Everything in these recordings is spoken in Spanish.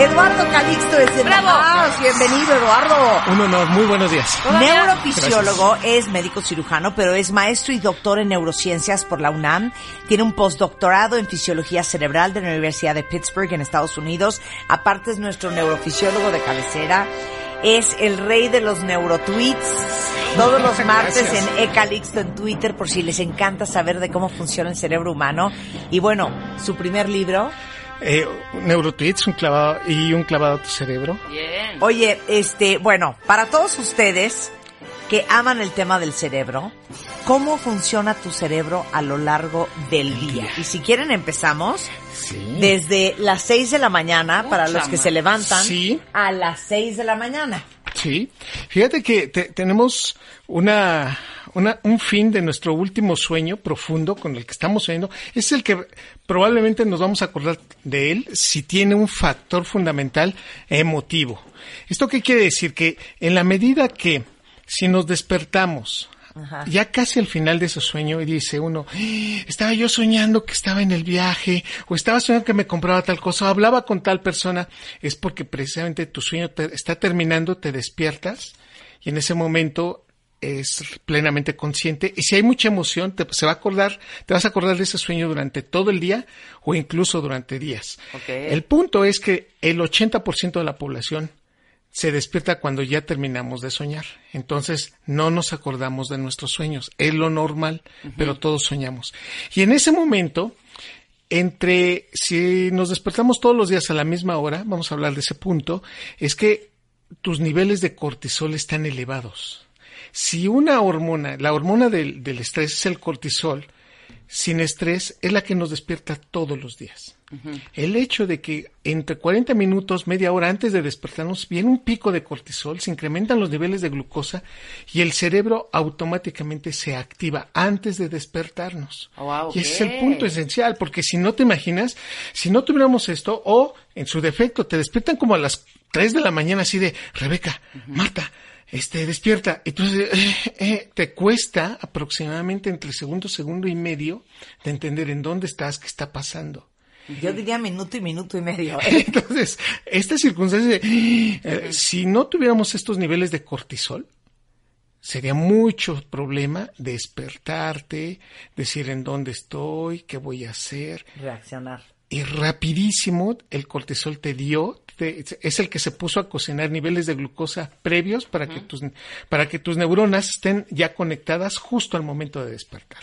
Eduardo Calixto es de ¡Bravo! Bienvenido, Eduardo. Un honor, muy buenos días. Neurofisiólogo, es médico cirujano, pero es maestro y doctor en neurociencias por la UNAM. Tiene un postdoctorado en fisiología cerebral de la Universidad de Pittsburgh en Estados Unidos. Aparte es nuestro neurofisiólogo de cabecera. Es el rey de los neurotweets. Todos los martes Gracias. en Ecalixto en Twitter por si les encanta saber de cómo funciona el cerebro humano. Y bueno, su primer libro, Eh, Neurotweets, un clavado y un clavado a tu cerebro. Bien. Oye, este, bueno, para todos ustedes que aman el tema del cerebro, ¿cómo funciona tu cerebro a lo largo del día? Y si quieren empezamos Sí. desde las 6 de la mañana para los que se levantan Sí. a las 6 de la mañana. Sí. Fíjate que te- tenemos una, una, un fin de nuestro último sueño profundo con el que estamos soñando. Es el que probablemente nos vamos a acordar de él si tiene un factor fundamental emotivo. ¿Esto qué quiere decir? Que en la medida que si nos despertamos Ajá. ya casi al final de ese sueño y dice uno, "Ah, estaba yo soñando que estaba en el viaje o estaba soñando que me compraba tal cosa o hablaba con tal persona, es porque precisamente tu sueño te- está terminando, te despiertas y en ese momento es plenamente consciente y si hay mucha emoción te, se va a acordar, te vas a acordar de ese sueño durante todo el día o incluso durante días. El punto es que el 80% de la población se despierta cuando ya terminamos de soñar. Entonces no nos acordamos de nuestros sueños. Es lo normal, pero todos soñamos. Y en ese momento, entre si nos despertamos todos los días a la misma hora, vamos a hablar de ese punto, es que tus niveles de cortisol están elevados. Si una hormona, la hormona del, del estrés es el cortisol, sin estrés es la que nos despierta todos los días. El hecho de que entre 40 minutos, media hora antes de despertarnos, viene un pico de cortisol, se incrementan los niveles de glucosa y el cerebro automáticamente se activa antes de despertarnos. Oh, wow, Y ese es el punto esencial, porque si no te imaginas, si no tuviéramos esto, o en su defecto, te despiertan como a las 3 de la mañana así de, Rebeca, Marta, este, despierta. Entonces, eh, eh, te cuesta aproximadamente entre segundo, segundo y medio de entender en dónde estás, qué está pasando. Yo diría minuto y minuto y medio. ¿eh? Entonces, esta circunstancia, de, eh, si no tuviéramos estos niveles de cortisol, sería mucho problema despertarte, decir en dónde estoy, qué voy a hacer, Reaccionar. Y rapidísimo el cortisol te dio, te- es el que se puso a cocinar niveles de glucosa previos para que tus para que tus neuronas estén ya conectadas justo al momento de despertar.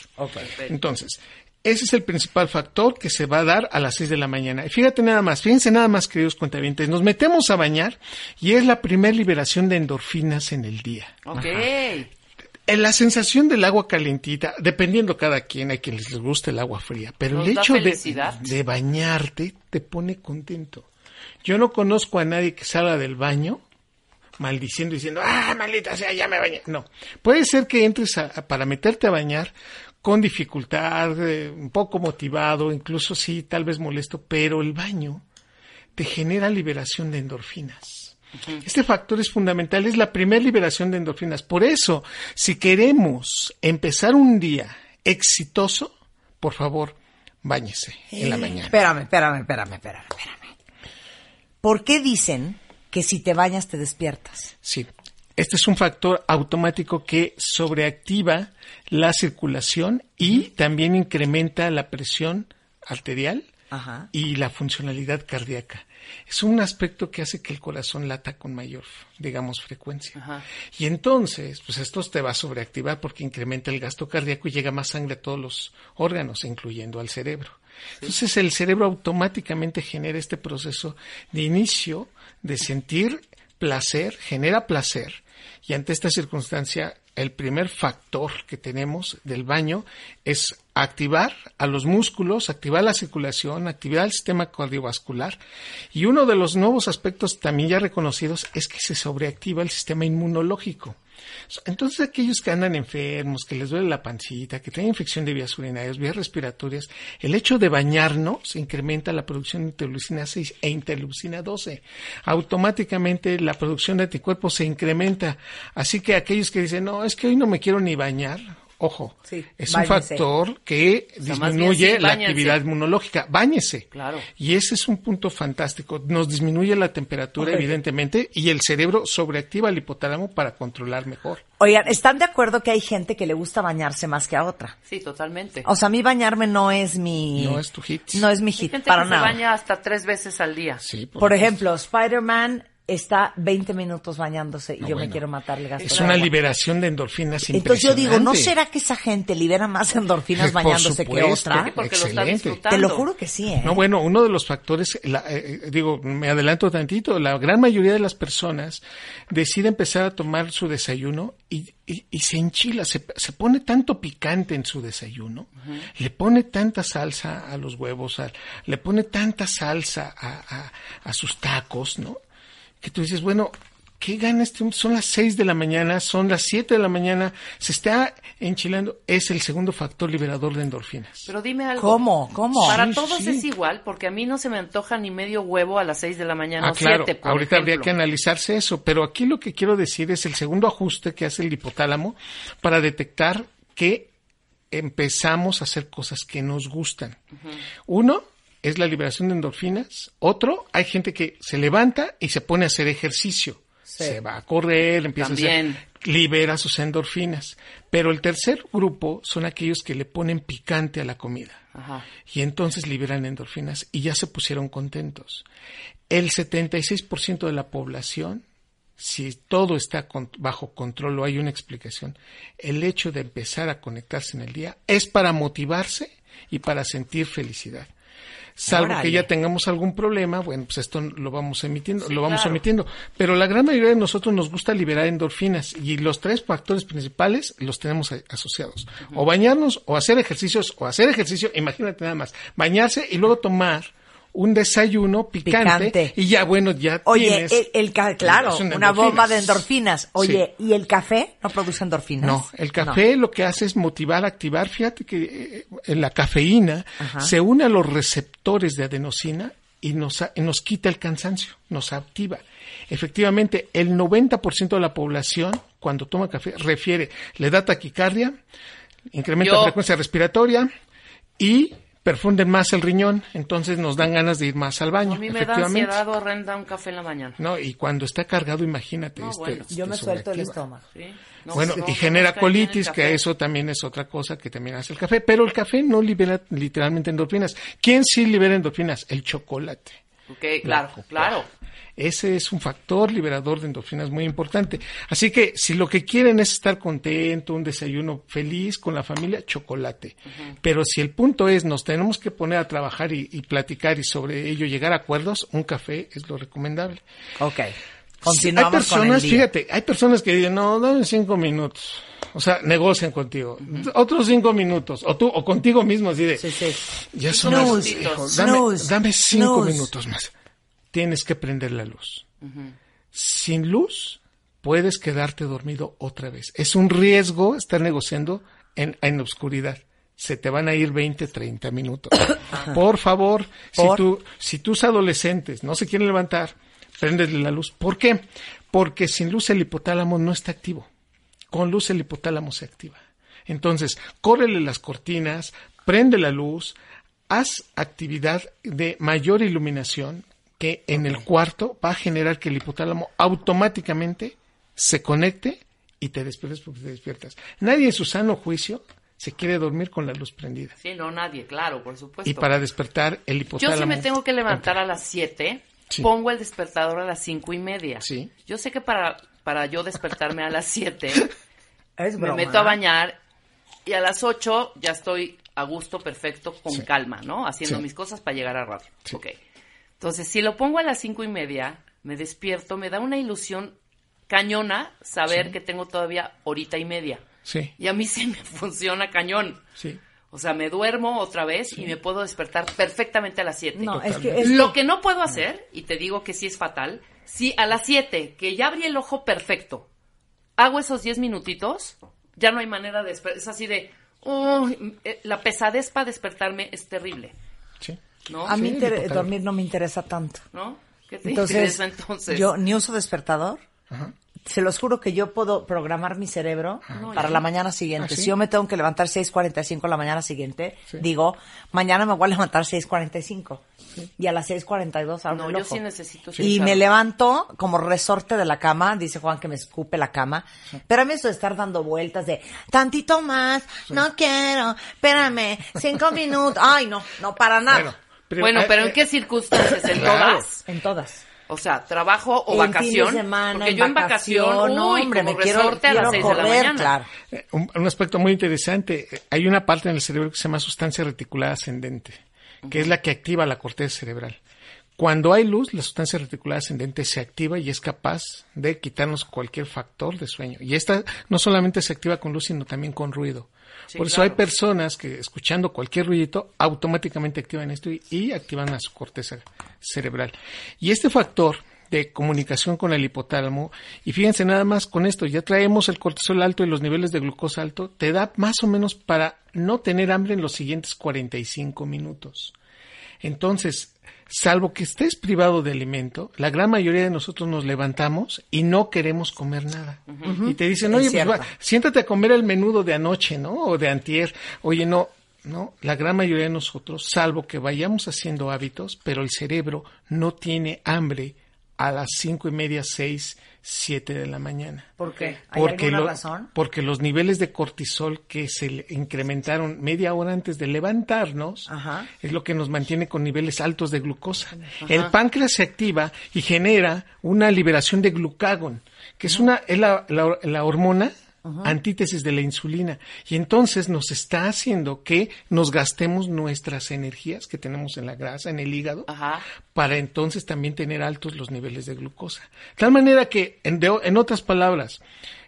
Entonces, ese es el principal factor que se va a dar a las 6 de la mañana. Y fíjate nada más, fíjense nada más, queridos cuentavientes, nos metemos a bañar y es la primera liberación de endorfinas en el día. Ok. La sensación del agua calentita, dependiendo cada quien, hay quienes les gusta el agua fría, pero ¿Nos el hecho de, de bañarte te pone contento. Yo no conozco a nadie que salga del baño maldiciendo diciendo, ah, maldita sea, ya me bañé. No, puede ser que entres a- a- para meterte a bañar con dificultad, eh, un poco motivado, incluso sí, tal vez molesto, pero el baño te genera liberación de endorfinas. Este factor es fundamental, es la primera liberación de endorfinas. Por eso, si queremos empezar un día exitoso, por favor, báñese en la mañana. Espérame, espérame, espérame, espérame, espérame. ¿Por qué dicen que si te bañas te despiertas? Sí. Este es un factor automático que sobreactiva la circulación y también incrementa la presión arterial Ajá. y la funcionalidad cardíaca. Es un aspecto que hace que el corazón lata con mayor, digamos, frecuencia. Ajá. Y entonces, pues esto te va a sobreactivar porque incrementa el gasto cardíaco y llega más sangre a todos los órganos, incluyendo al cerebro. Entonces el cerebro automáticamente genera este proceso de inicio de sentir placer, genera placer. Y ante esta circunstancia, el primer factor que tenemos del baño es activar a los músculos, activar la circulación, activar el sistema cardiovascular. Y uno de los nuevos aspectos también ya reconocidos es que se sobreactiva el sistema inmunológico. Entonces aquellos que andan enfermos, que les duele la pancita, que tienen infección de vías urinarias, vías respiratorias, el hecho de bañarnos incrementa la producción de interleucina 6 e interleucina 12. Automáticamente la producción de anticuerpos se incrementa. Así que aquellos que dicen, no, es que hoy no me quiero ni bañar, Ojo, Sí, es báñese. un factor que sea, más bien disminuye sí, la actividad inmunológica. Báñese. Claro. Y ese es un punto fantástico. Nos disminuye la temperatura, Ok. evidentemente, y el cerebro sobreactiva el hipotálamo para controlar mejor. Oigan, ¿están de acuerdo que hay gente que le gusta bañarse más que a otra? Sí, totalmente. O sea, a mí bañarme no es mi... No es tu hit. No es mi Hay hit, gente para que nada. se baña hasta tres veces al día. Sí, por, Por ejemplo, Spider-Man está 20 minutos bañándose y No, yo me quiero matar el gasto es una agua. liberación de endorfinas Entonces yo digo, ¿no será que esa gente libera más endorfinas Por bañándose que otra? Sí, porque lo está Excelente. disfrutando. Te lo juro que sí, ¿eh? No, bueno, uno de los factores, la- eh, eh, digo, me adelanto tantito, la gran mayoría de las personas decide empezar a tomar su desayuno y, y- y se enchila, se, se pone tanto picante en su desayuno, le pone tanta salsa a los huevos, a- le pone tanta salsa a, a- a sus tacos, ¿no? Que tú dices, bueno, ¿qué gana este hombre? Son las seis de la mañana, son las siete de la mañana, se está enchilando, es el segundo factor liberador de endorfinas. Pero dime algo. ¿Cómo? ¿Cómo? Para Sí, todos sí. es igual, porque a mí no se me antoja ni medio huevo a las seis de la mañana Ah, o claro. siete, por Ahorita habría que analizarse eso, pero aquí lo que quiero decir es el segundo ajuste que hace el hipotálamo para detectar que empezamos a hacer cosas que nos gustan. Uno es la liberación de endorfinas. Otro, hay gente que se levanta y se pone a hacer ejercicio. Se va a correr, empieza a hacer, libera sus endorfinas. Pero el tercer grupo son aquellos que le ponen picante a la comida Ajá. y entonces liberan endorfinas y ya se pusieron contentos. El 76% de la población, si todo está con- bajo control o hay una explicación, el hecho de empezar a conectarse en el día es para motivarse y para sentir felicidad. Salvo que ya tengamos algún problema, bueno, pues esto lo vamos emitiendo, Sí, lo vamos claro. omitiendo. Pero la gran mayoría de nosotros nos gusta liberar endorfinas y los tres factores principales los tenemos asociados. O bañarnos, o hacer ejercicios, o hacer ejercicio, imagínate nada más, bañarse y luego tomar un desayuno picante, Picante. y ya bueno, ya Oye, tienes... el, el ca- claro, una bomba endorfinas. de endorfinas. Oye, ¿y el café no produce endorfinas? No, el café lo que hace es motivar, activar. Fíjate que eh, la cafeína Ajá. se une a los receptores de adenosina y nos, y nos quita el cansancio, nos activa. Efectivamente, el 90% de la población, cuando toma café, refiere, le da taquicardia, incrementa Yo. la frecuencia respiratoria y perfunden más el riñón, entonces nos dan ganas de ir más al baño. A mí me da ansiedad horrenda un café en la mañana. No, y cuando está cargado, imagínate. No, este, bueno. este, Yo me suelto el estómago. ¿sí? No, Bueno, no, y genera colitis, que eso también es otra cosa que también hace el café. Pero el café no libera literalmente endorfinas. ¿Quién sí libera endorfinas? El chocolate. Ok, La claro, claro. Ese es un factor liberador de endorfinas muy importante. Así que si lo que quieren es estar contento, un desayuno feliz con la familia, chocolate. Pero si el punto es nos tenemos que poner a trabajar y, y platicar y sobre ello llegar a acuerdos, un café es lo recomendable. Ok. hay Continuamos personas, con el día. fíjate, hay personas que dicen, no, dame cinco minutos. O sea, negocian contigo. Otros cinco minutos. O tú, o contigo mismo, así de, Sí, sí. ya son las, hijo, dame, dame cinco minutos más. Tienes que prender la luz. Sin luz, puedes quedarte dormido otra vez. Es un riesgo estar negociando en, en oscuridad. Se te van a ir 20, 30 minutos. Por favor, si, tú, si tus adolescentes no se quieren levantar, préndele la luz. ¿Por qué? Porque sin luz el hipotálamo no está activo. Con luz el hipotálamo se activa. Entonces, córrele las cortinas, prende la luz, haz actividad de mayor iluminación que en el cuarto va a generar que el hipotálamo automáticamente se conecte y te despiertes porque te despiertas. Nadie en su sano juicio se quiere dormir con la luz prendida. Sí, no, nadie, claro, por supuesto. Y para despertar el Yo hipotálamo. si me tengo que levantar a las 7, Sí. pongo el despertador a las cinco y media. Sí. Yo sé que para, para yo despertarme a las 7, Es me meto a bañar y a las 8 ya estoy a gusto, perfecto, con Sí. calma, ¿no? Haciendo Sí. mis cosas para llegar a radio. Sí. Ok. Entonces, si lo pongo a las cinco y media, me despierto, me da una ilusión cañona saber que tengo todavía horita y media. Sí, Y a mí sí me funciona cañón. sí. O sea, me duermo otra vez y me puedo despertar perfectamente a las 7. No, es que, es Lo que- no puedo hacer, y te digo que sí es fatal, si a las 7, que ya abrí el ojo perfecto, hago esos 10 minutitos, ya no hay manera de despertar. Es así de, uy, eh, la pesadez para despertarme es terrible, sí. ¿No? a mí Sí, inter- dormir no me interesa tanto. ¿No? ¿Qué te Entonces, interesa entonces? yo ni uso despertador. Ajá. Se los juro que yo puedo programar mi cerebro No, para ya. la mañana siguiente. ¿Ah, sí? Si yo me tengo que levantar 6.45 la mañana siguiente, digo, mañana me voy a levantar 6.45. Y a las 6.42 abro No, el yo ojo. sí necesito Y me levanto como resorte de la cama, dice Juan que me escupe la cama. Pero a mí eso de estar dando vueltas de tantito más, no quiero, espérame, cinco minutos. Ay, no, no, para nada. Bueno, pero, bueno, eh, pero ¿en eh, qué circunstancias? ¿En Claro. todas? En todas. O sea, trabajo o en vacación. fin de semana, porque en yo en vacación, no, uy, hombre, como me quiero, resorte a las quiero 6 de la correr, mañana. claro. Eh, Un, un aspecto muy interesante. Hay una parte en el cerebro que se llama sustancia reticular ascendente, que es la que activa la corteza cerebral. Cuando hay luz, la sustancia reticular ascendente se activa y es capaz de quitarnos cualquier factor de sueño. Y esta no solamente se activa con luz, sino también con ruido. Sí, Por eso claro. hay personas que escuchando cualquier ruidito automáticamente activan esto y, y activan a su corteza cerebral. Y este factor de comunicación con el hipotálamo, y fíjense nada más con esto, ya traemos el cortisol alto y los niveles de glucosa alto, te da más o menos para no tener hambre en los siguientes 45 minutos. Entonces, salvo que estés privado de alimento, la gran mayoría de nosotros nos levantamos y no queremos comer nada. Y te dicen, oye, pues va, siéntate a comer el menudo de anoche, ¿no? O de antier. Oye, no, no, la gran mayoría de nosotros, salvo que vayamos haciendo hábitos, pero el cerebro no tiene hambre a las cinco y media, seis, siete de la mañana. ¿Por qué? ¿Hay alguna lo- razón? porque los niveles de cortisol que se incrementaron media hora antes de levantarnos Ajá. es lo que nos mantiene con niveles altos de glucosa. El páncreas se activa y genera una liberación de glucagón, que es una es la, la- la hormona antítesis de la insulina y entonces nos está haciendo que nos gastemos nuestras energías que tenemos en la grasa, en el hígado, para entonces también tener altos los niveles de glucosa. De tal manera que, en, de- en otras palabras,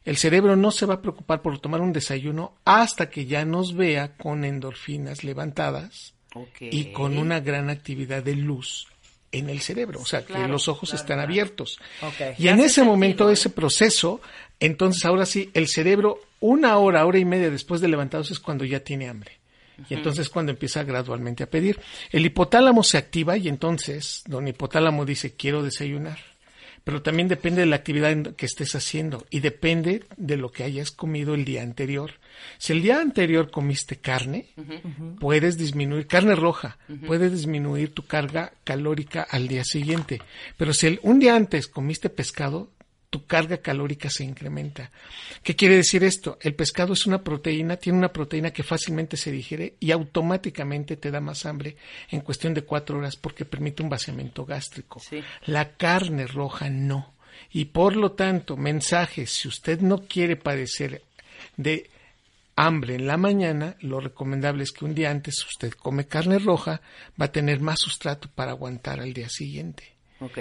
el cerebro no se va a preocupar por tomar un desayuno hasta que ya nos vea con endorfinas levantadas y con una gran actividad de luz en el cerebro, o sea, que los ojos claro, están claro. abiertos. Y en ese momento, sentido, ¿eh? ese proceso, entonces ahora sí, el cerebro, una hora, hora y media después de levantarse es cuando ya tiene hambre. Y entonces cuando empieza gradualmente a pedir. El hipotálamo se activa y entonces don hipotálamo dice quiero desayunar. Pero también depende de la actividad que estés haciendo y depende de lo que hayas comido el día anterior. Si el día anterior comiste carne, puedes disminuir, carne roja, puedes disminuir tu carga calórica al día siguiente. Pero si el- un día antes comiste pescado, tu carga calórica se incrementa. ¿Qué quiere decir esto? El pescado es una proteína, tiene una proteína que fácilmente se digiere y automáticamente te da más hambre en cuestión de cuatro horas porque permite un vaciamiento gástrico. Sí. La carne roja no. Y por lo tanto, mensaje, si usted no quiere padecer de hambre en la mañana, lo recomendable es que un día antes usted come carne roja, va a tener más sustrato para aguantar al día siguiente. Ok.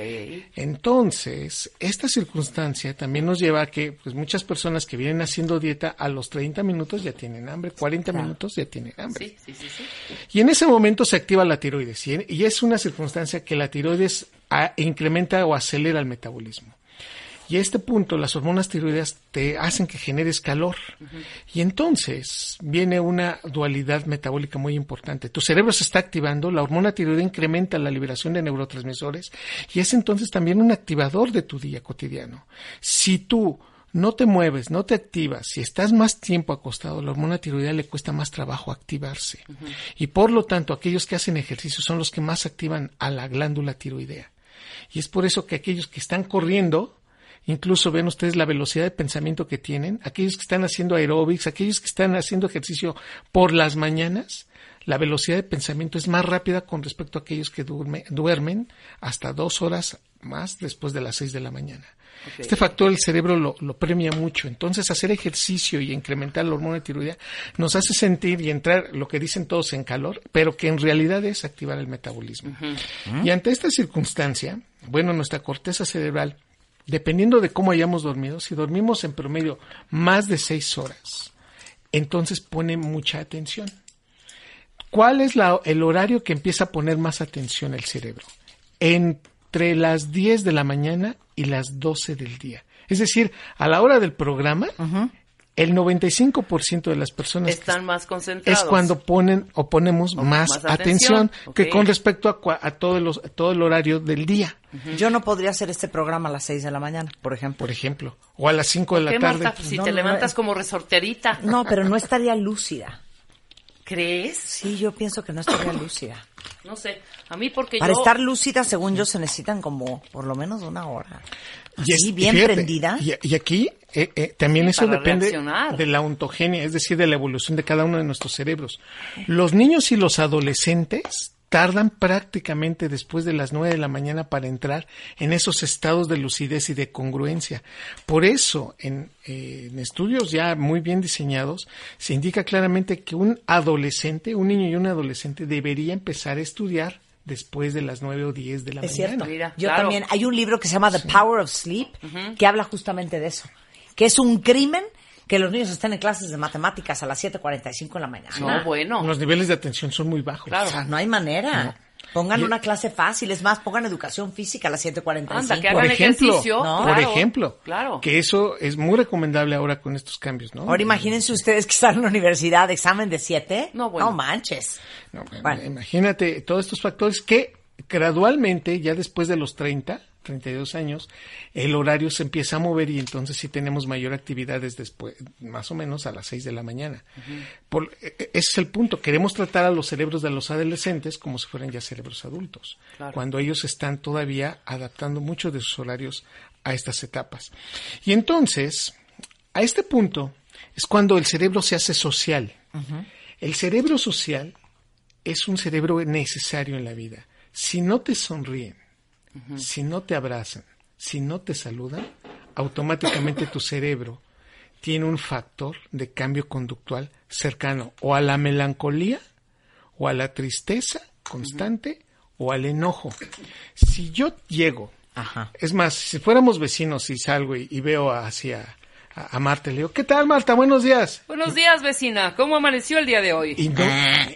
Entonces, esta circunstancia también nos lleva a que pues, muchas personas que vienen haciendo dieta a los 30 minutos ya tienen hambre, 40 minutos ya tienen hambre. Sí, sí, sí. Y en ese momento se activa la tiroides. Y, y es una circunstancia que la tiroides a- incrementa o acelera el metabolismo. Y a este punto las hormonas tiroideas te hacen que generes calor. Y entonces viene una dualidad metabólica muy importante. Tu cerebro se está activando, la hormona tiroidea incrementa la liberación de neurotransmisores y es entonces también un activador de tu día cotidiano. Si tú no te mueves, no te activas, si estás más tiempo acostado, la hormona tiroidea le cuesta más trabajo activarse. Y por lo tanto, aquellos que hacen ejercicio son los que más activan a la glándula tiroidea. Y es por eso que aquellos que están corriendo incluso ven ustedes la velocidad de pensamiento que tienen, aquellos que están haciendo aeróbics, aquellos que están haciendo ejercicio por las mañanas, la velocidad de pensamiento es más rápida con respecto a aquellos que duerme- duermen hasta dos horas más después de las seis de la mañana. Este factor el cerebro lo, lo premia mucho. Entonces, hacer ejercicio y incrementar la hormona de tiroidea nos hace sentir y entrar, lo que dicen todos, en calor, pero que en realidad es activar el metabolismo. Y ante esta circunstancia, bueno, nuestra corteza cerebral, dependiendo de cómo hayamos dormido, si dormimos en promedio más de seis horas, entonces pone mucha atención. ¿Cuál es la- el horario que empieza a poner más atención el cerebro? Entre las 10 de la mañana y las 12 del día. Es decir, a la hora del programa, el 95% de las personas Están más concentrados. es cuando ponen o ponemos O más, más atención, atención, que con respecto a, cua- a todo, los, todo el horario del día, Yo no podría hacer este programa a las 6 de la mañana, por ejemplo. por ejemplo, o a las 5 de la ¿Qué, tarde. Marta? Pues si No, te no, levantas no. como resorterita. No, pero no estaría lúcida. ¿Crees? Sí, yo pienso que no estaría lúcida. No sé. A mí porque Para yo... estar lúcida, según yo, se necesitan como por lo menos una hora. Y Así, bien fíjate, prendida. Y, y aquí eh, eh, también Sí, eso depende reaccionar. de la ontogenia, es decir, de la evolución de cada uno de nuestros cerebros. Los niños y los adolescentes tardan prácticamente después de las 9 de la mañana para entrar en esos estados de lucidez y de congruencia. Por eso, en, eh, en estudios ya muy bien diseñados, se indica claramente que un adolescente, un niño y un adolescente debería empezar a estudiar después de las 9 o 10 de la Es mañana. cierto. Mira, Yo claro. también. Hay un libro que se llama The Power of Sleep que habla justamente de eso. Que es un crimen que los niños estén en clases de matemáticas a las 7.45 de la mañana. No, bueno. Los niveles de atención son muy bajos. Claro. O sea, no hay manera. Pongan Y- una clase fácil. Es más, pongan educación física a las 7.45. Anda, que por hagan ejemplo, ejercicio. ¿no? por Claro, ejemplo, Claro. que eso es muy recomendable ahora con estos cambios, ¿no? Ahora imagínense ustedes que están en la universidad, examen de 7. No, bueno. No manches. No, Bueno. Imagínate todos estos factores que gradualmente, ya después de los 30, 32 años, el horario se empieza a mover y entonces sí tenemos mayor actividades después, más o menos a las 6 de la mañana. E- e- ese es el punto. Queremos tratar a los cerebros de los adolescentes como si fueran ya cerebros adultos, Claro. cuando ellos están todavía adaptando muchos de sus horarios a estas etapas. Y entonces, a este punto es cuando el cerebro se hace social. El cerebro social es un cerebro necesario en la vida. Si no te sonríen, si no te abrazan, si no te saludan, automáticamente tu cerebro tiene un factor de cambio conductual cercano o a la melancolía o a la tristeza constante o al enojo. Si yo llego, Ajá. es más, si fuéramos vecinos y salgo y, y veo hacia a, a Marta, le digo, ¿qué tal Marta? Buenos días. Buenos días, vecina. ¿Cómo amaneció el día de hoy? Y no,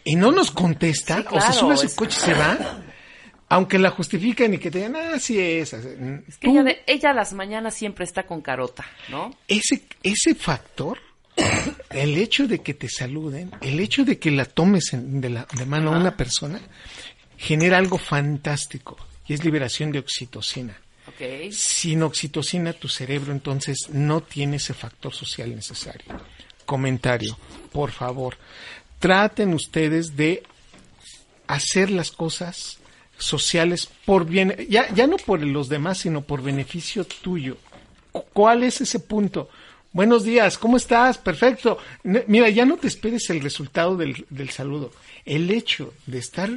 y no nos contesta, Sí, o se sube a su es- coche y se va, aunque la justifican y que te digan, ah, sí es. Es que ella, de- ella a las mañanas siempre está con carota, ¿no? ese, ese factor, el hecho de que te saluden, el hecho de que la tomes en- de, la, de mano a una persona, genera algo fantástico y es liberación de oxitocina. Sin oxitocina tu cerebro entonces no tiene ese factor social necesario. Comentario, por favor, traten ustedes de hacer las cosas sociales por bien, ya, ya no por los demás, sino por beneficio tuyo. Cu- ¿Cuál es ese punto? Buenos días, ¿cómo estás? Perfecto. Mira, ya no te esperes el resultado del, del saludo. El hecho de estar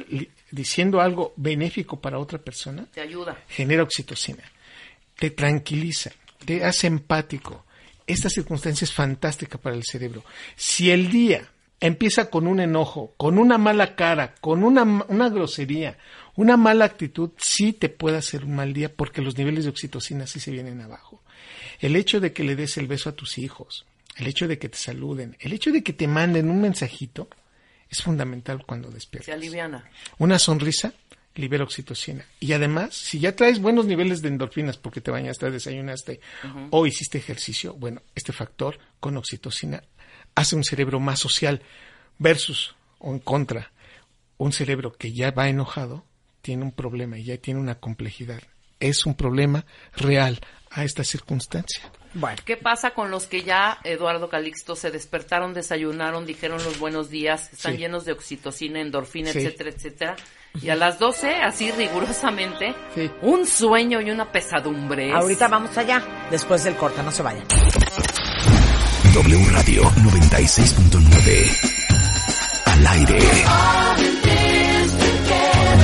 diciendo algo benéfico para otra persona Te ayuda. genera oxitocina, te tranquiliza, te hace empático. Esta circunstancia es fantástica para el cerebro. Si el día empieza con un enojo, con una mala cara, con una, una grosería, una mala actitud, sí te puede hacer un mal día porque los niveles de oxitocina sí se vienen abajo. El hecho de que le des el beso a tus hijos, el hecho de que te saluden, el hecho de que te manden un mensajito, es fundamental cuando despiertas. Se aliviana. Una sonrisa libera oxitocina. Y además, si ya traes buenos niveles de endorfinas porque te bañaste, desayunaste o hiciste ejercicio, bueno, este factor con oxitocina hace un cerebro más social versus o en contra. Un cerebro que ya va enojado tiene un problema y ya tiene una complejidad. Es un problema real a esta circunstancia. Bueno, ¿Qué pasa con los que ya, Eduardo Calixto, se despertaron, desayunaron, dijeron los buenos días, están Sí. llenos de oxitocina, endorfina, Sí. etcétera, etcétera? Y a las 12, así rigurosamente, Sí. un sueño y una pesadumbre. ahorita vamos allá. después del corte. No se vayan. W Radio 96.9. Al aire.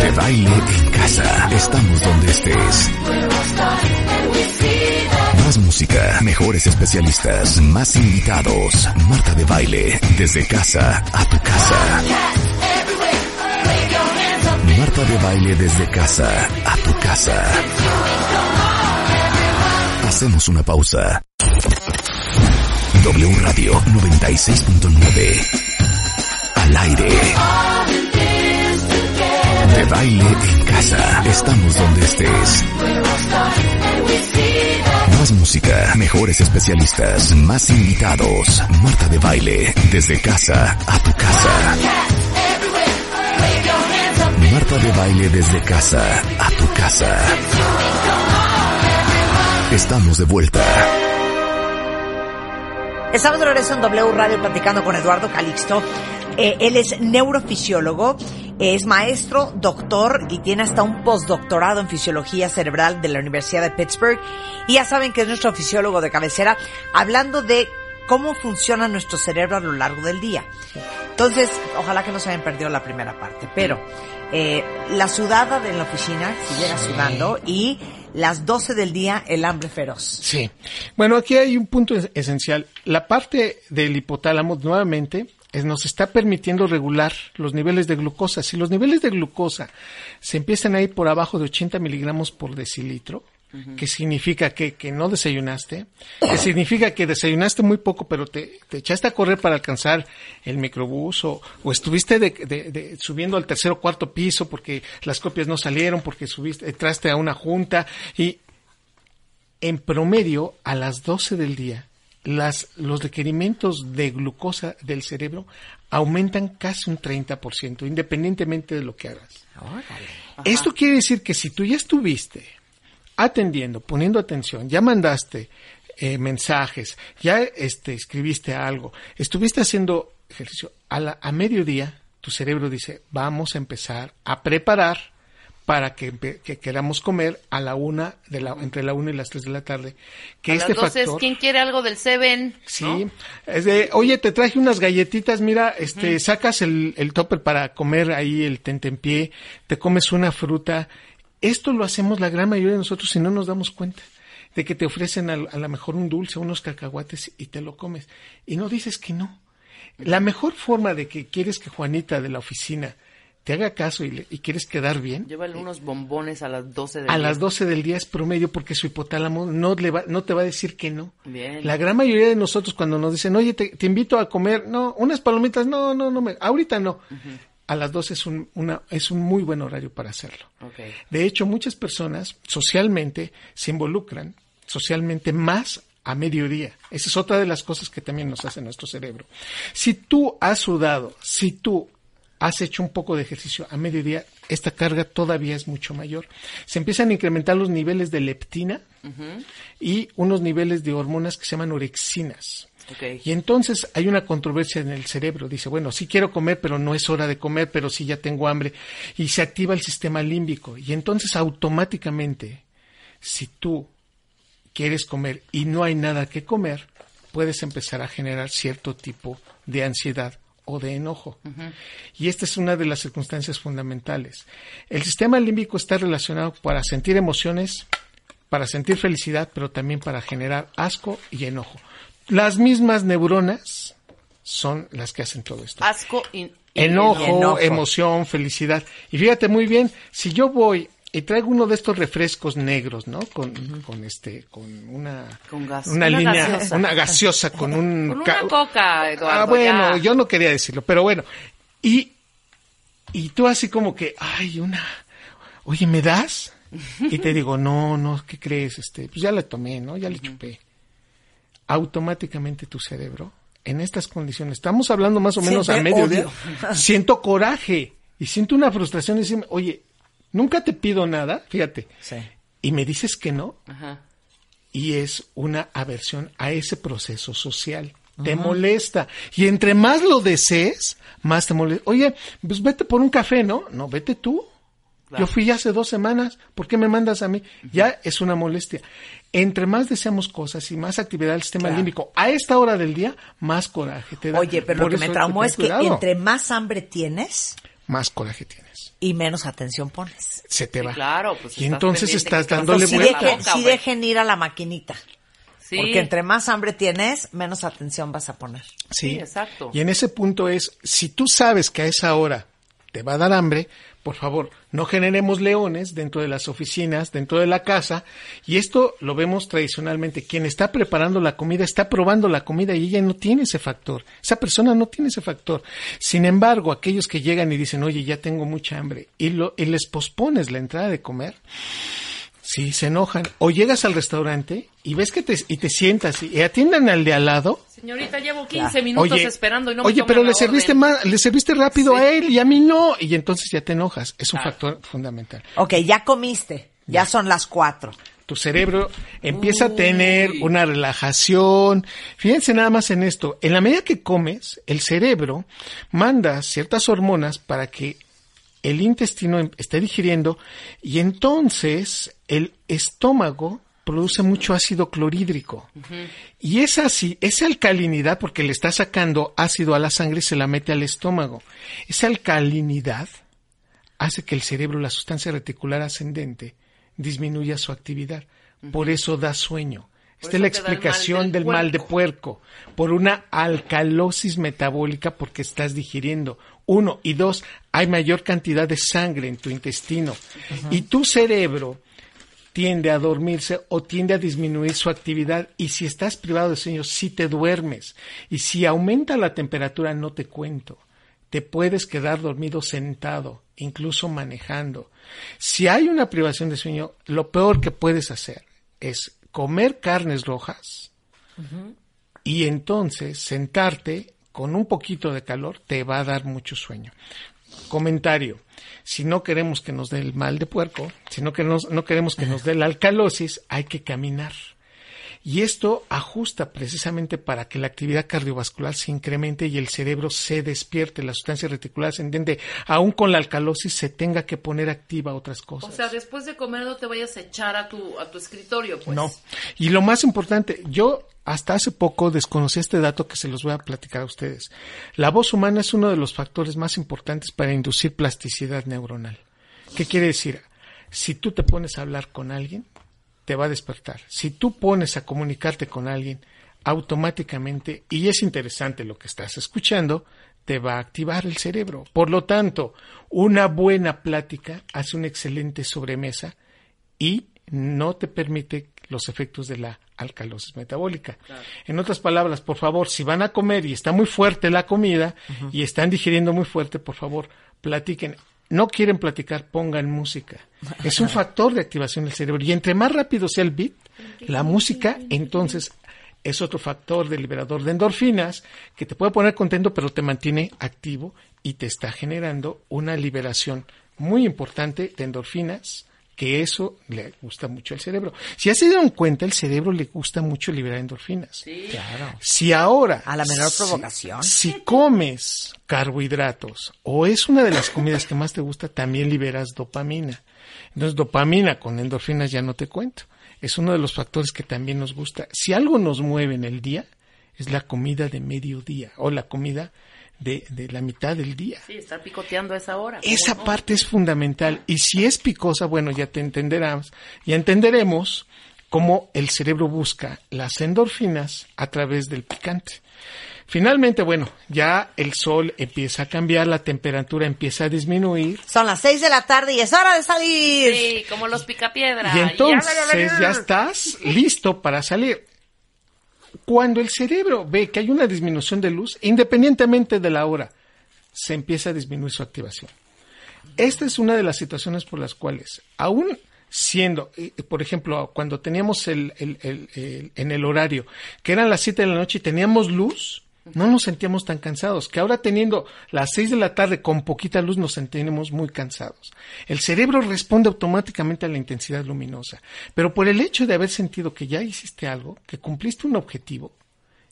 De baile en casa. Estamos donde estés. Más música, mejores especialistas, más invitados. Marta de baile, desde casa a tu casa. Marta de baile desde casa a tu casa. Hacemos una pausa. W Radio 96.9. Al aire. De baile en casa. Estamos donde estés. Más música, mejores especialistas, más invitados. Marta de baile, desde casa a tu casa. Marta de baile desde casa a tu casa. Estamos de vuelta. Estamos de regreso en W Radio platicando con Eduardo Calixto. Eh, él es neurofisiólogo, es maestro, doctor y tiene hasta un postdoctorado en fisiología cerebral de la Universidad de Pittsburgh. Y ya saben que es nuestro fisiólogo de cabecera, hablando de cómo funciona nuestro cerebro a lo largo del día. Entonces, ojalá que no se hayan perdido la primera parte, pero eh, la sudada de la oficina, si llega sudando, y las 12 del día el hambre feroz. Sí. Bueno, aquí hay un punto es- esencial. La parte del hipotálamo, nuevamente, nos está permitiendo regular los niveles de glucosa. Si los niveles de glucosa se empiezan a ir por abajo de 80 miligramos por decilitro, que significa que, que no desayunaste, que significa que desayunaste muy poco, pero te, te echaste a correr para alcanzar el microbús o, o estuviste de- de- de- subiendo al tercer o cuarto piso porque las copias no salieron, porque subiste, entraste a una junta y en promedio a las 12 del día las, los requerimientos de glucosa del cerebro aumentan casi un 30%, independientemente de lo que hagas. Esto quiere decir que si tú ya estuviste atendiendo, poniendo atención, ya mandaste eh, mensajes, ya este, escribiste algo, estuviste haciendo ejercicio, a, la, a mediodía tu cerebro dice, vamos a empezar a preparar para que, queramos comer a la una de la entre la una y las tres de la tarde que a este las 12 es, factor ¿quién quiere algo del Seven? Sí, ¿No? es de, oye, te traje unas galletitas, mira, este, sacas el, el topper para comer ahí el tentempié, te comes una fruta. Esto lo hacemos la gran mayoría de nosotros si no nos damos cuenta de que te ofrecen a, a lo mejor un dulce, unos cacahuates y te lo comes. Y no dices que no. La mejor forma de que quieres que Juanita de la oficina te haga caso y, le- y quieres quedar bien, Llévale unos bombones a las 12 de a las 12 del día es promedio porque su hipotálamo no, le va, no te va a decir que no. Bien. La gran mayoría de nosotros cuando nos dicen, oye, te, te invito a comer, no, unas palomitas, no, no, no, me, ahorita no. A las 12 es un, una, es un muy buen horario para hacerlo. De hecho, muchas personas socialmente se involucran socialmente más a mediodía. Esa es otra de las cosas que también nos hace nuestro cerebro. Si tú has sudado, si tú has hecho un poco de ejercicio a mediodía, esta carga todavía es mucho mayor. Se empiezan a incrementar los niveles de leptina y unos niveles de hormonas que se llaman orexinas. Y entonces hay una controversia en el cerebro. Dice, bueno, sí quiero comer, pero no es hora de comer, pero sí ya tengo hambre. Y se activa el sistema límbico. Y entonces automáticamente, si tú quieres comer y no hay nada que comer, puedes empezar a generar cierto tipo de ansiedad o de enojo. Y esta es una de las circunstancias fundamentales. El sistema límbico está relacionado para sentir emociones, para sentir felicidad, pero también para generar asco y enojo. Las mismas neuronas son las que hacen todo esto. Asco y... y- Enojo, enojo. emoción, felicidad. Y fíjate muy bien, si yo voy y traigo uno de estos refrescos negros, ¿no? Con, con este, con una, Con gas. una, Una línea, gaseosa. una gaseosa con un, Con una ca- coca, Eduardo. Ah, bueno, ya. yo no quería decirlo, pero bueno. Y, y tú así como que, ay, una, oye, ¿me das? Y te digo, no, no, ¿qué crees? Este, pues ya la tomé, ¿no? Ya le chupé. Automáticamente tu cerebro, en estas condiciones, estamos hablando más o menos a Siente mediodía, odio. siento coraje y siento una frustración y decirme, oye, nunca te pido nada, fíjate, Sí. y me dices que no, Ajá. y es una aversión a ese proceso social. Te molesta. Y entre más lo desees, más te molesta. Oye, pues vete por un café, ¿no? No, vete tú. Yo fui hace dos semanas, ¿por qué me mandas a mí? Ya es una molestia. Entre más deseamos cosas y más actividad del sistema límbico, a esta hora del día, más coraje te da. Oye, pero lo que me traumó es que entre más hambre tienes, más coraje tienes. Y menos atención pones. Se te va. Claro, pues y entonces estás dándole sí vuelta. Dejen, sí dejen ir a la maquinita. Sí. Porque entre más hambre tienes, menos atención vas a poner. Sí, sí, exacto. Y en ese punto es, si tú sabes que a esa hora te va a dar hambre, por favor, no generemos leones dentro de las oficinas, dentro de la casa, y esto lo vemos tradicionalmente. Quien está preparando la comida está probando la comida y ella no tiene ese factor. Esa persona no tiene ese factor. Sin embargo, aquellos que llegan y dicen, oye, ya tengo mucha hambre, y, lo, y les pospones la entrada de comer, Sí, se enojan. O llegas al restaurante y ves que te, y te sientas y atiendan al de al lado. Señorita, llevo 15 minutos esperando y no Oye, me pero le serviste más, le serviste rápido a él y a mí no. Y entonces ya te enojas. Es un factor fundamental. Ok, ya comiste. Ya, son las cuatro. Tu cerebro empieza a tener una relajación. Fíjense nada más en esto. En la medida que comes, el cerebro manda ciertas hormonas para que el intestino em, está digiriendo y entonces el estómago produce mucho ácido clorhídrico. Y esa, esa alcalinidad, porque le está sacando ácido a la sangre y se la mete al estómago, esa alcalinidad hace que el cerebro, la sustancia reticular ascendente, disminuya su actividad. Por eso da sueño. Esta es la explicación del, mal de puerco, por una alcalosis metabólica porque estás digiriendo. Uno. Y dos, hay mayor cantidad de sangre en tu intestino. Y tu cerebro tiende a dormirse o tiende a disminuir su actividad. Y si estás privado de sueño, si te duermes. Y si aumenta la temperatura, no te cuento. Te puedes quedar dormido sentado, incluso manejando. Si hay una privación de sueño, lo peor que puedes hacer es comer carnes rojas y entonces sentarte con un poquito de calor te va a dar mucho sueño. Comentario. Si no queremos que nos dé el mal de puerco, si no queremos, no queremos que nos dé la alcalosis, hay que caminar. Y esto ajusta precisamente para que la actividad cardiovascular se incremente y el cerebro se despierte, la sustancia reticular ascendente, aún con la alcalosis, se tenga que poner activa otras cosas. O sea, después de comer no te vayas a echar a tu, a tu escritorio, pues. No. Y lo más importante, yo hasta hace poco desconocí este dato que se los voy a platicar a ustedes. La voz humana es uno de los factores más importantes para inducir plasticidad neuronal. ¿Qué quiere decir? Si tú te pones a hablar con alguien, te va a despertar. Si tú pones a comunicarte con alguien, automáticamente, y es interesante lo que estás escuchando, te va a activar el cerebro. Por lo tanto, una buena plática hace una excelente sobremesa y no te permite los efectos de la alcalosis metabólica. En otras palabras, por favor, si van a comer y está muy fuerte la comida y están digiriendo muy fuerte, por favor, platiquen no quieren platicar, pongan música. Es un factor de activación del cerebro. Y entre más rápido sea el beat, la música, entonces es otro factor de liberador de endorfinas que te puede poner contento, pero te mantiene activo y te está generando una liberación muy importante de endorfinas que eso le gusta mucho al cerebro. Si ya se dieron cuenta, el cerebro le gusta mucho liberar endorfinas. Sí. Claro. Si ahora... A la menor provocación. Si, comes carbohidratos o es una de las comidas que más te gusta, también liberas dopamina. Entonces, dopamina con endorfinas ya no te cuento. Es uno de los factores que también nos gusta. Si algo nos mueve en el día, es la comida de mediodía o la comida de, la mitad del día. Sí, estar picoteando a esa hora. Esa parte es fundamental. Y si es picosa, bueno, ya te entenderás, ya entenderemos cómo el cerebro busca las endorfinas a través del picante. Finalmente, bueno, ya el sol empieza a cambiar, la temperatura empieza a disminuir. Son las seis de la tarde y es hora de salir. Sí, como los picapiedras. Y entonces ya estás listo para salir. Cuando el cerebro ve que hay una disminución de luz, independientemente de la hora, se empieza a disminuir su activación. Esta es una de las situaciones por las cuales, aún siendo, eh, por ejemplo, cuando teníamos el, en el horario, que eran las 7 de la noche y teníamos luz, no nos sentíamos tan cansados, que ahora teniendo las seis de la tarde con poquita luz nos sentimos muy cansados. El cerebro responde automáticamente a la intensidad luminosa, pero por el hecho de haber sentido que ya hiciste algo, que cumpliste un objetivo,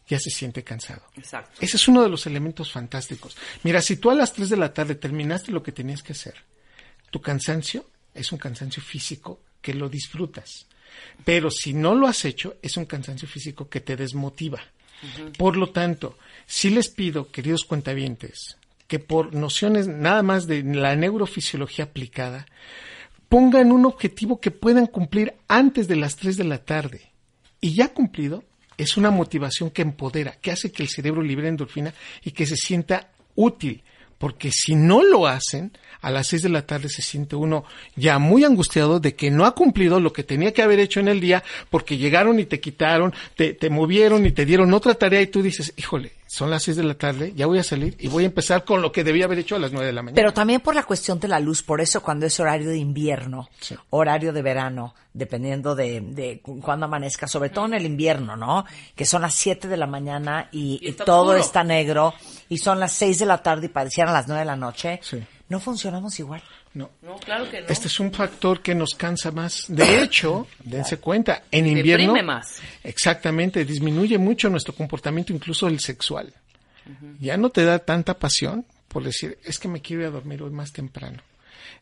ya se siente cansado. Exacto. Ese es uno de los elementos fantásticos. Mira, si tú a las tres de la tarde terminaste lo que tenías que hacer, tu cansancio es un cansancio físico que lo disfrutas. Pero si no lo has hecho, es un cansancio físico que te desmotiva. Por lo tanto, si les pido, queridos cuentavientes, que por nociones nada más de la neurofisiología aplicada, pongan un objetivo que puedan cumplir antes de las 3 de la tarde. Y ya cumplido, es una motivación que empodera, que hace que el cerebro libere endorfina y que se sienta útil. Porque si no lo hacen, a las 6 de la tarde se siente uno ya muy angustiado de que no ha cumplido lo que tenía que haber hecho en el día porque llegaron y te quitaron, te, te movieron y te dieron otra tarea y tú dices, híjole, son las 6 de la tarde, ya voy a salir y voy a empezar con lo que debía haber hecho a las 9 de la mañana. Pero también por la cuestión de la luz, por eso cuando es horario de invierno, Sí. horario de verano, dependiendo de, de cu- cuándo amanezca, sobre todo en el invierno, ¿no? Que son las 7 de la mañana y, Y y está todo oscuro. está negro y son las 6 de la tarde y parecieran las 9 de la noche. Sí. No funcionamos igual. no. No, claro que no. Este es un factor que nos cansa más. De hecho, dense cuenta, en invierno. Deprime más. Exactamente, disminuye mucho nuestro comportamiento, incluso el sexual. Ya no te da tanta pasión por decir, es que me quiero ir a dormir hoy más temprano.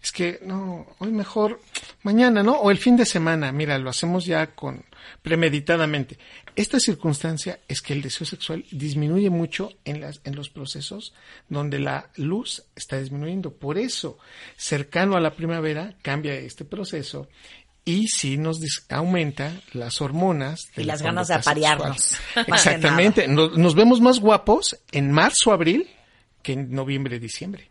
Es que, no, hoy mejor mañana, ¿no? O el fin de semana, mira, lo hacemos ya con premeditadamente. Esta circunstancia es que el deseo sexual disminuye mucho en, las, en los procesos donde la luz está disminuyendo. Por eso, cercano a la primavera, cambia este proceso y sí nos aumenta las hormonas Y de las ganas de aparearnos. Exactamente. Nos, nos vemos más guapos en marzo, abril que en noviembre, diciembre.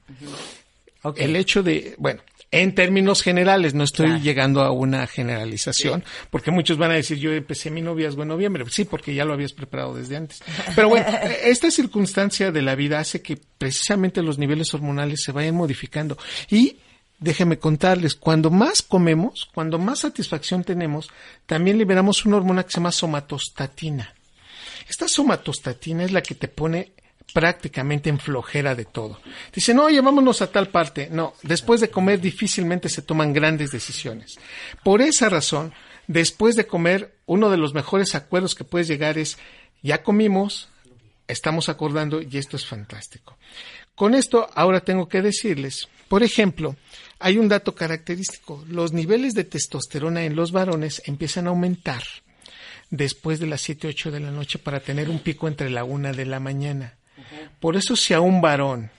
El hecho de, bueno, en términos generales, no estoy Claro. llegando a una generalización, porque muchos van a decir, yo empecé mi noviazgo en noviembre. Sí, porque ya lo habías preparado desde antes. Pero bueno, esta circunstancia de la vida hace que precisamente los niveles hormonales se vayan modificando. Y déjenme contarles, cuando más comemos, cuando más satisfacción tenemos, también liberamos una hormona que se llama somatostatina. Esta somatostatina es la que te pone prácticamente en flojera de todo. Dicen, oye, vámonos a tal parte. No, después de comer difícilmente se toman grandes decisiones. Por esa razón, después de comer, uno de los mejores acuerdos que puedes llegar es, ya comimos, estamos acordando y esto es fantástico. Con esto ahora tengo que decirles, por ejemplo, hay un dato característico, los niveles de testosterona en los varones empiezan a aumentar después de las 7, 8 de la noche para tener un pico entre la 1 de la mañana. Por eso si a un varón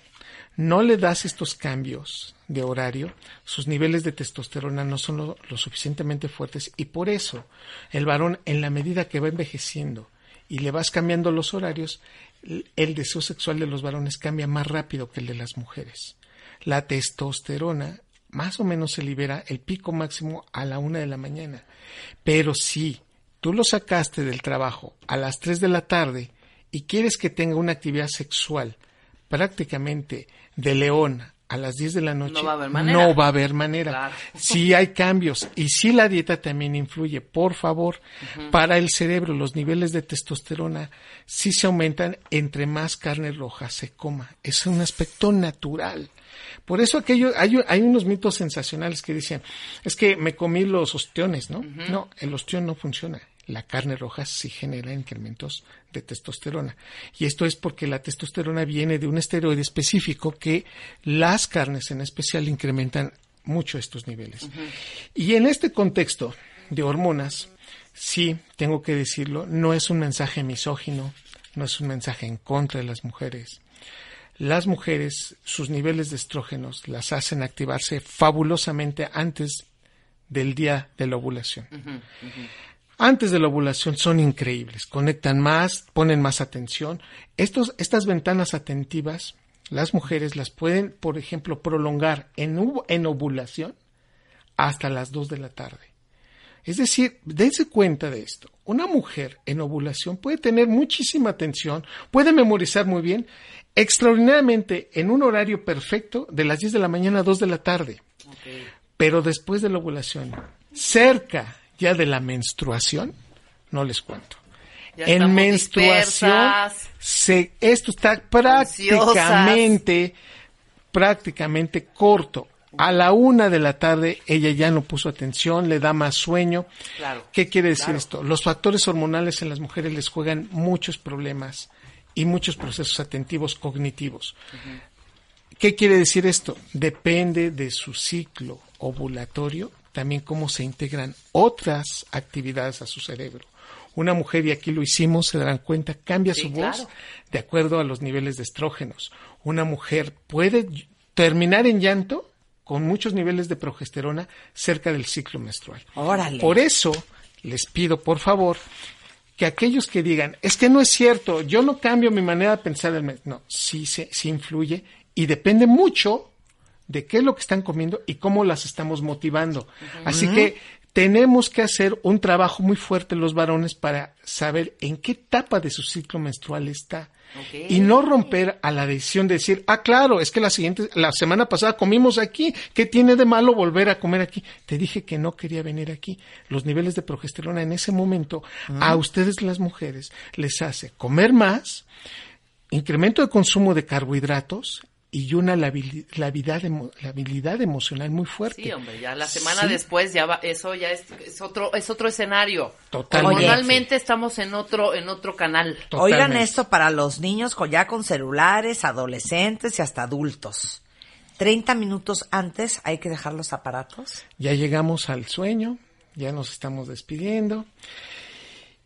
no le das estos cambios de horario, sus niveles de testosterona no son lo, suficientemente fuertes y por eso el varón en la medida que va envejeciendo y le vas cambiando los horarios, el deseo sexual de los varones cambia más rápido que el de las mujeres. La testosterona más o menos se libera el pico máximo a la una de la mañana. Pero si tú lo sacaste del trabajo a las 3 de la tarde y quieres que tenga una actividad sexual prácticamente de león a las 10 de la noche, No va a haber manera. no va a haber manera. Claro. Sí hay cambios y sí la dieta también influye. Por favor, para el cerebro los niveles de testosterona sí se aumentan entre más carne roja se coma. Es un aspecto natural. Por eso aquello, hay, hay unos mitos sensacionales que dicen, es que me comí los ostiones, ¿no? No, el ostión no funciona. La carne roja sí genera incrementos de testosterona. Y esto es porque la testosterona viene de un esteroide específico que las carnes en especial incrementan mucho estos niveles. Y en este contexto de hormonas, sí, tengo que decirlo, no es un mensaje misógino, no es un mensaje en contra de las mujeres. Las mujeres, sus niveles de estrógenos las hacen activarse fabulosamente antes del día de la ovulación. Antes de la ovulación son increíbles, conectan más, ponen más atención. Estos, estas ventanas atentivas, las mujeres las pueden, por ejemplo, prolongar en, ov- en ovulación hasta las 2 de la tarde. Es decir, dense cuenta de esto. Una mujer en ovulación puede tener muchísima atención, puede memorizar muy bien, extraordinariamente en un horario perfecto de las 10 de la mañana a 2 de la tarde. Pero después de la ovulación, cerca ya de la menstruación, no les cuento. Ya en menstruación, se, esto está prácticamente, prácticamente corto. A la una de la tarde ella ya no puso atención, le da más sueño. Claro, ¿Qué quiere decir claro. esto? Los factores hormonales en las mujeres les juegan muchos problemas y muchos procesos atentivos cognitivos. ¿Qué quiere decir esto? Depende de su ciclo ovulatorio, también cómo se integran otras actividades a su cerebro. Una mujer, y aquí lo hicimos, se darán cuenta, cambia Sí, su voz claro. de acuerdo a los niveles de estrógenos. Una mujer puede terminar en llanto con muchos niveles de progesterona cerca del ciclo menstrual. Órale. Por eso les pido, por favor, que aquellos que digan, es que no es cierto, yo no cambio mi manera de pensar del mes. No, sí, se- sí influye y depende mucho de qué es lo que están comiendo y cómo las estamos motivando. Así que tenemos que hacer un trabajo muy fuerte los varones para saber en qué etapa de su ciclo menstrual está. Y no romper a la decisión de decir, ah, claro, es que la siguiente, la semana pasada comimos aquí, ¿qué tiene de malo volver a comer aquí? Te dije que no quería venir aquí. Los niveles de progesterona en ese momento, a ustedes las mujeres, les hace comer más, incremento de consumo de carbohidratos y una labili- labilidad, emo- labilidad emocional muy fuerte. Sí, hombre, ya la semana Sí. después ya va, eso ya es, es otro, es otro escenario. Totalmente. Hormonalmente estamos en otro, en otro canal. Oigan esto para los niños con, ya con celulares, adolescentes y hasta adultos. 30 minutos antes hay que dejar los aparatos. Ya llegamos al sueño, ya nos estamos despidiendo.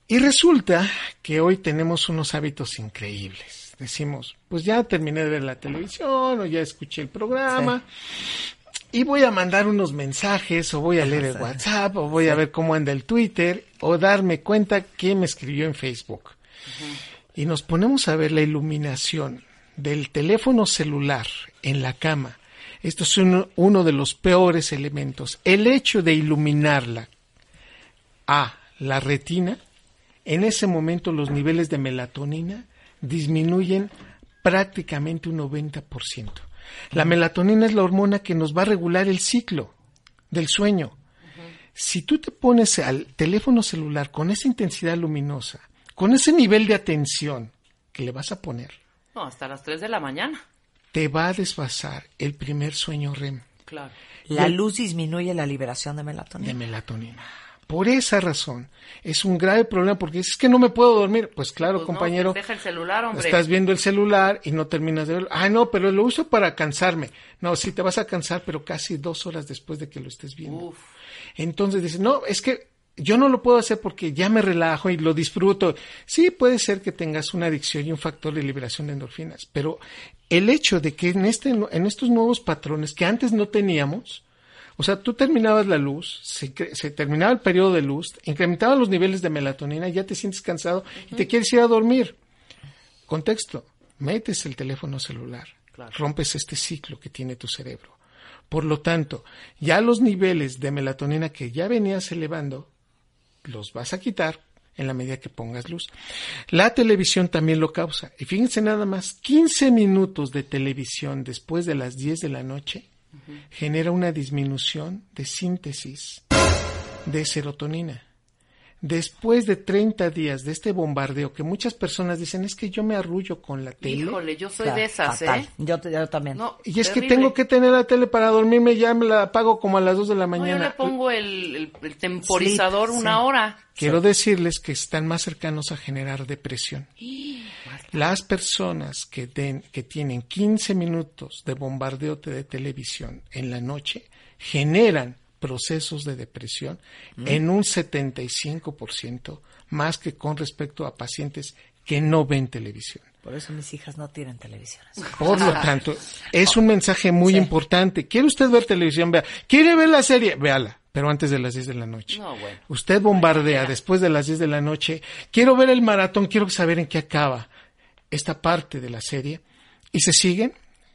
Y resulta que hoy tenemos unos hábitos increíbles. Decimos, pues ya terminé de ver la televisión o ya escuché el programa y voy a mandar unos mensajes o voy a leer el WhatsApp o voy a ver cómo anda el Twitter o darme cuenta quién me escribió en Facebook. Y nos ponemos a ver la iluminación del teléfono celular en la cama. Esto es uno, uno de los peores elementos. El hecho de iluminarla a la retina, en ese momento los niveles de melatonina disminuyen prácticamente un 90%. La melatonina es la hormona que nos va a regular el ciclo del sueño. Si tú te pones al teléfono celular con esa intensidad luminosa, con ese nivel de atención que le vas a poner, No, hasta las 3 de la mañana. te va a desfasar el primer sueño REM Claro. La el- luz disminuye la liberación de de melatonina. Por esa razón, es un grave problema porque dices, es que no me puedo dormir. Pues claro, Pues compañero, deja el celular, hombre. estás viendo el celular y no terminas de verlo. Ah, no, pero lo uso para cansarme. No, sí te vas a cansar, pero casi dos horas después de que lo estés viendo. Uf. Entonces dices, no, es que yo no lo puedo hacer porque ya me relajo y lo disfruto. Sí, puede ser que tengas una adicción y un factor de liberación de endorfinas, pero el hecho de que en, este, en estos nuevos patrones que antes no teníamos, o sea, tú terminabas la luz, se, terminaba el periodo de luz, incrementaban los niveles de melatonina, ya te sientes cansado y te quieres ir a dormir. Contexto, metes el teléfono celular, rompes este ciclo que tiene tu cerebro. Por lo tanto, ya los niveles de melatonina que ya venías elevando, los vas a quitar en la medida que pongas luz. La televisión también lo causa. Y fíjense nada más, 15 minutos de televisión después de las 10 de la noche genera una disminución de síntesis de serotonina. Después de 30 días de este bombardeo que muchas personas dicen es que yo me arrullo con la tele. Híjole, yo soy de esas, fatal. ¿eh? Yo, yo también. No, Y es que tengo que tener la tele para dormirme, ya me la apago como a las 2 de la No, yo mañana. le pongo el, el- el temporizador Sleep, una sí. hora. Quiero decirles que están más cercanos a generar depresión. Las personas que, den- que tienen 15 minutos de bombardeo de televisión en la noche generan procesos de depresión en un 75% más que con respecto a pacientes que no ven televisión. Por eso mis hijas no tienen televisiones. Por lo tanto, es un mensaje muy importante. ¿Quiere usted ver televisión? Vea. ¿Quiere ver la serie? Véala, pero antes de las 10 de la noche. No, bueno. Usted bombardea después de las 10 de la noche. Quiero ver el maratón, quiero saber en qué acaba esta parte de la serie. Y se siguen,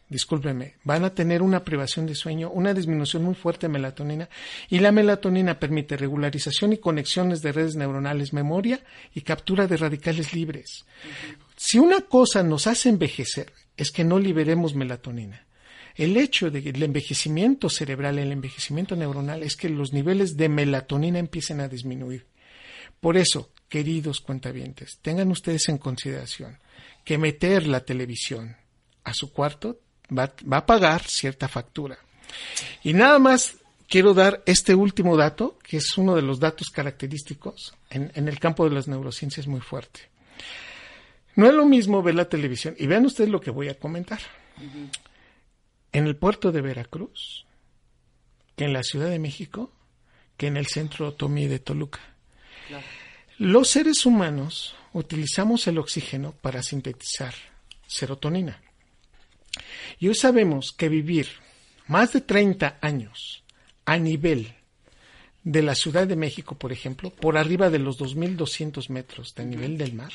discúlpeme, van a tener una privación de sueño, una disminución muy fuerte de melatonina. Y la melatonina permite regularización y conexiones de redes neuronales, memoria y captura de radicales libres. Si una cosa nos hace envejecer es que no liberemos melatonina. El hecho de envejecimiento cerebral, el envejecimiento neuronal, es que los niveles de melatonina empiecen a disminuir. Por eso, queridos cuentavientes, tengan ustedes en consideración que meter la televisión a su cuarto va, va a pagar cierta factura. Y nada más quiero dar este último dato, que es uno de los datos característicos en, en el campo de las neurociencias muy fuerte. No es lo mismo ver la televisión, y vean ustedes lo que voy a comentar. en el puerto de Veracruz que en la Ciudad de México que en el centro Otomí de Toluca. Los seres humanos utilizamos el oxígeno para sintetizar serotonina. Y hoy sabemos que vivir más de 30 años a nivel de la Ciudad de México, por ejemplo, por arriba de los 2.200 metros del nivel del mar,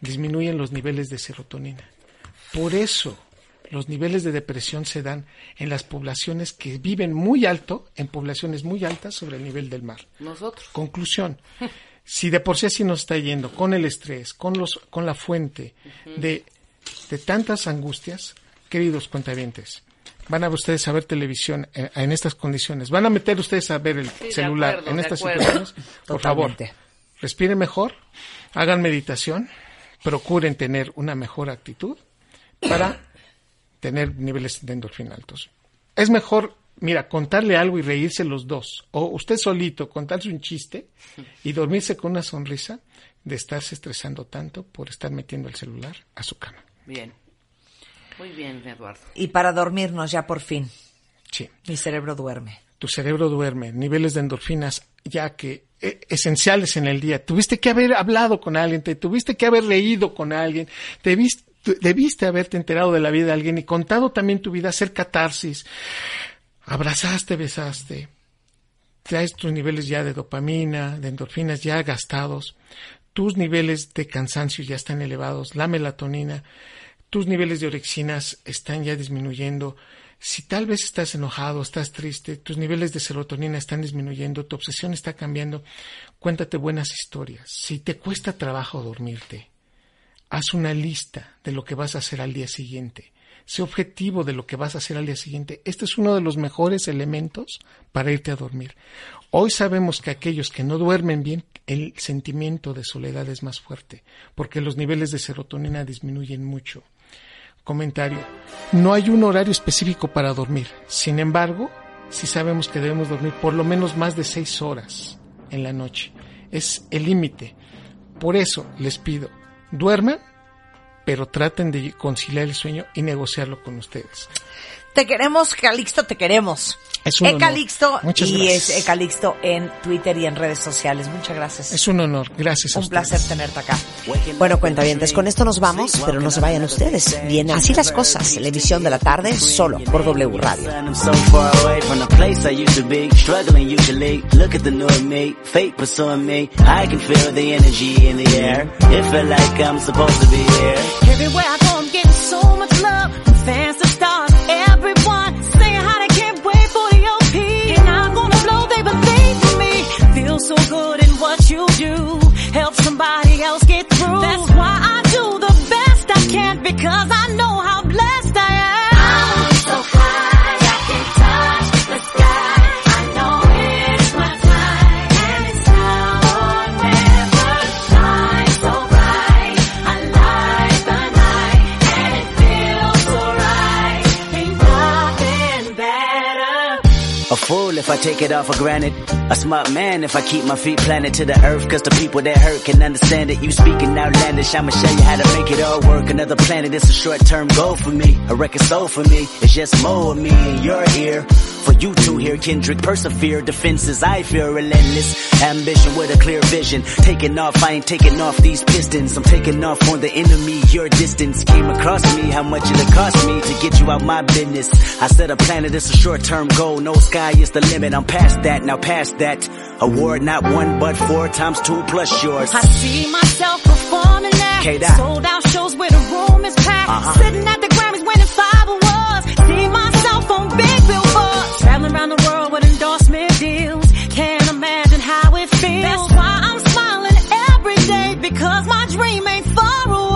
disminuyen los niveles de serotonina. Por eso los niveles de depresión se dan en las poblaciones que viven muy alto, en poblaciones muy altas sobre el nivel del mar. Nosotros. Conclusión. Si de por sí así nos está yendo con el estrés, con los, con la fuente de, de tantas angustias, queridos cuentavientes, van a ustedes a ver televisión eh, en estas condiciones, van a meter ustedes a ver el celular acuerdo, en estas situaciones, por favor, respiren mejor, hagan meditación, procuren tener una mejor actitud para tener niveles de endorfina altos. Es mejor, mira, contarle algo y reírse los dos, o usted solito contarse un chiste y dormirse con una sonrisa de estarse estresando tanto por estar metiendo el celular a su cama. Bien. Muy bien, Eduardo. Y para dormirnos ya por fin, Sí. mi cerebro duerme. tu cerebro duerme, niveles de endorfinas ya que eh, esenciales en el día. Tuviste que haber hablado con alguien, te tuviste que haber reído con alguien, te vis- tu- debiste haberte enterado de la vida de alguien y contado también tu vida, hacer catarsis. Abrazaste, besaste. Traes tus niveles ya de dopamina, de endorfinas ya gastados. Tus niveles de cansancio ya están elevados, la melatonina, tus niveles de orexinas están ya disminuyendo. Si tal vez estás enojado, estás triste, tus niveles de serotonina están disminuyendo, tu obsesión está cambiando, cuéntate buenas historias. Si te cuesta trabajo dormirte, haz una lista de lo que vas a hacer al día siguiente. Sé objetivo de lo que vas a hacer al día siguiente. Este es uno de los mejores elementos para irte a dormir. Hoy sabemos que aquellos que no duermen bien, el sentimiento de soledad es más fuerte, porque los niveles de serotonina disminuyen mucho. Comentario. No hay un horario específico para dormir. Sin embargo, sí sabemos que debemos dormir por lo menos más de seis horas en la noche. Es el límite. Por eso les pido, duerman, pero traten de conciliar el sueño y negociarlo con ustedes. Te queremos, Calixto, te queremos. Es un honor. Ecalixto Muchas y gracias. es Ecalixto en Twitter y en redes sociales. Muchas gracias. Es un honor. Gracias a Un ustedes. placer tenerte acá. Bueno, cuentavientes, con esto nos vamos, pero no se vayan ustedes. Viene así las cosas, la emisión de la tarde, solo por W Radio. I'm so far away from the place I used take it all for granted. A smart man if I keep my feet planted to the earth. Cause the people that hurt can understand it. You speaking outlandish, I'ma show you how to make it all work. Another planet, it's a short term goal for me. A record soul for me. It's just more of me and you're here. For you to hear Kendrick persevere. Defenses, I feel relentless. Ambition with a clear vision. Taking off, I ain't taking off these pistons. I'm taking off on the enemy. Your distance came across me. How much it'll cost me to get you out my business. I said a planet, it's a short term goal. No sky is the limit. I'm past that, now past that. Award not one but four times two plus yours. I see myself performing there. K-Dot. Sold out shows where the room is packed. Uh-huh. Sitting at the Grammys winning five awards. See myself on big billboards. Traveling around the world with endorsement deals. Can't imagine how it feels. That's why I'm smiling every day because my dream ain't far away.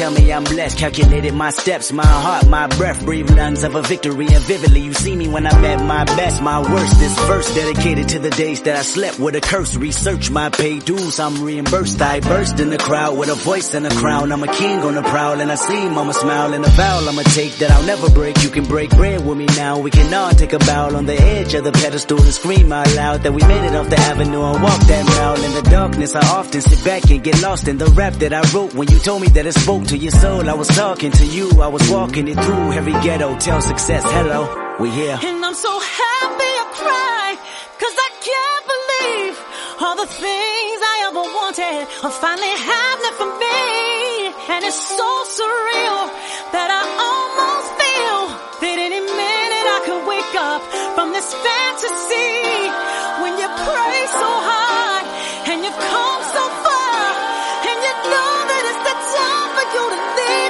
Tell me I'm I'm blessed. Calculated my steps, my heart, my breath. Breathe lungs of a victory and vividly you see me when I'm at my best. My worst, this verse dedicated to the days that I slept with a curse. Research my pay dues, I'm reimbursed. I burst in the crowd with a voice and a crown. I'm a king on the prowl and I see mama smile and a vow I'ma take that I'll never break. You can break bread with me now. We can all take a bow on the edge of the pedestal and scream out loud that we made it off the avenue and walk that mile. In the darkness, I often sit back and get lost in the rap that I wrote. When you told me that it spoke to your soul, I was talking to you. I was walking it through every ghetto. Tell success, hello, we here. And I'm so happy I cry, cause I can't believe all the things I ever wanted are finally happening for me. And it's so surreal that I almost feel that any minute I could wake up from this fantasy. When you pray so hard and you've come you to leave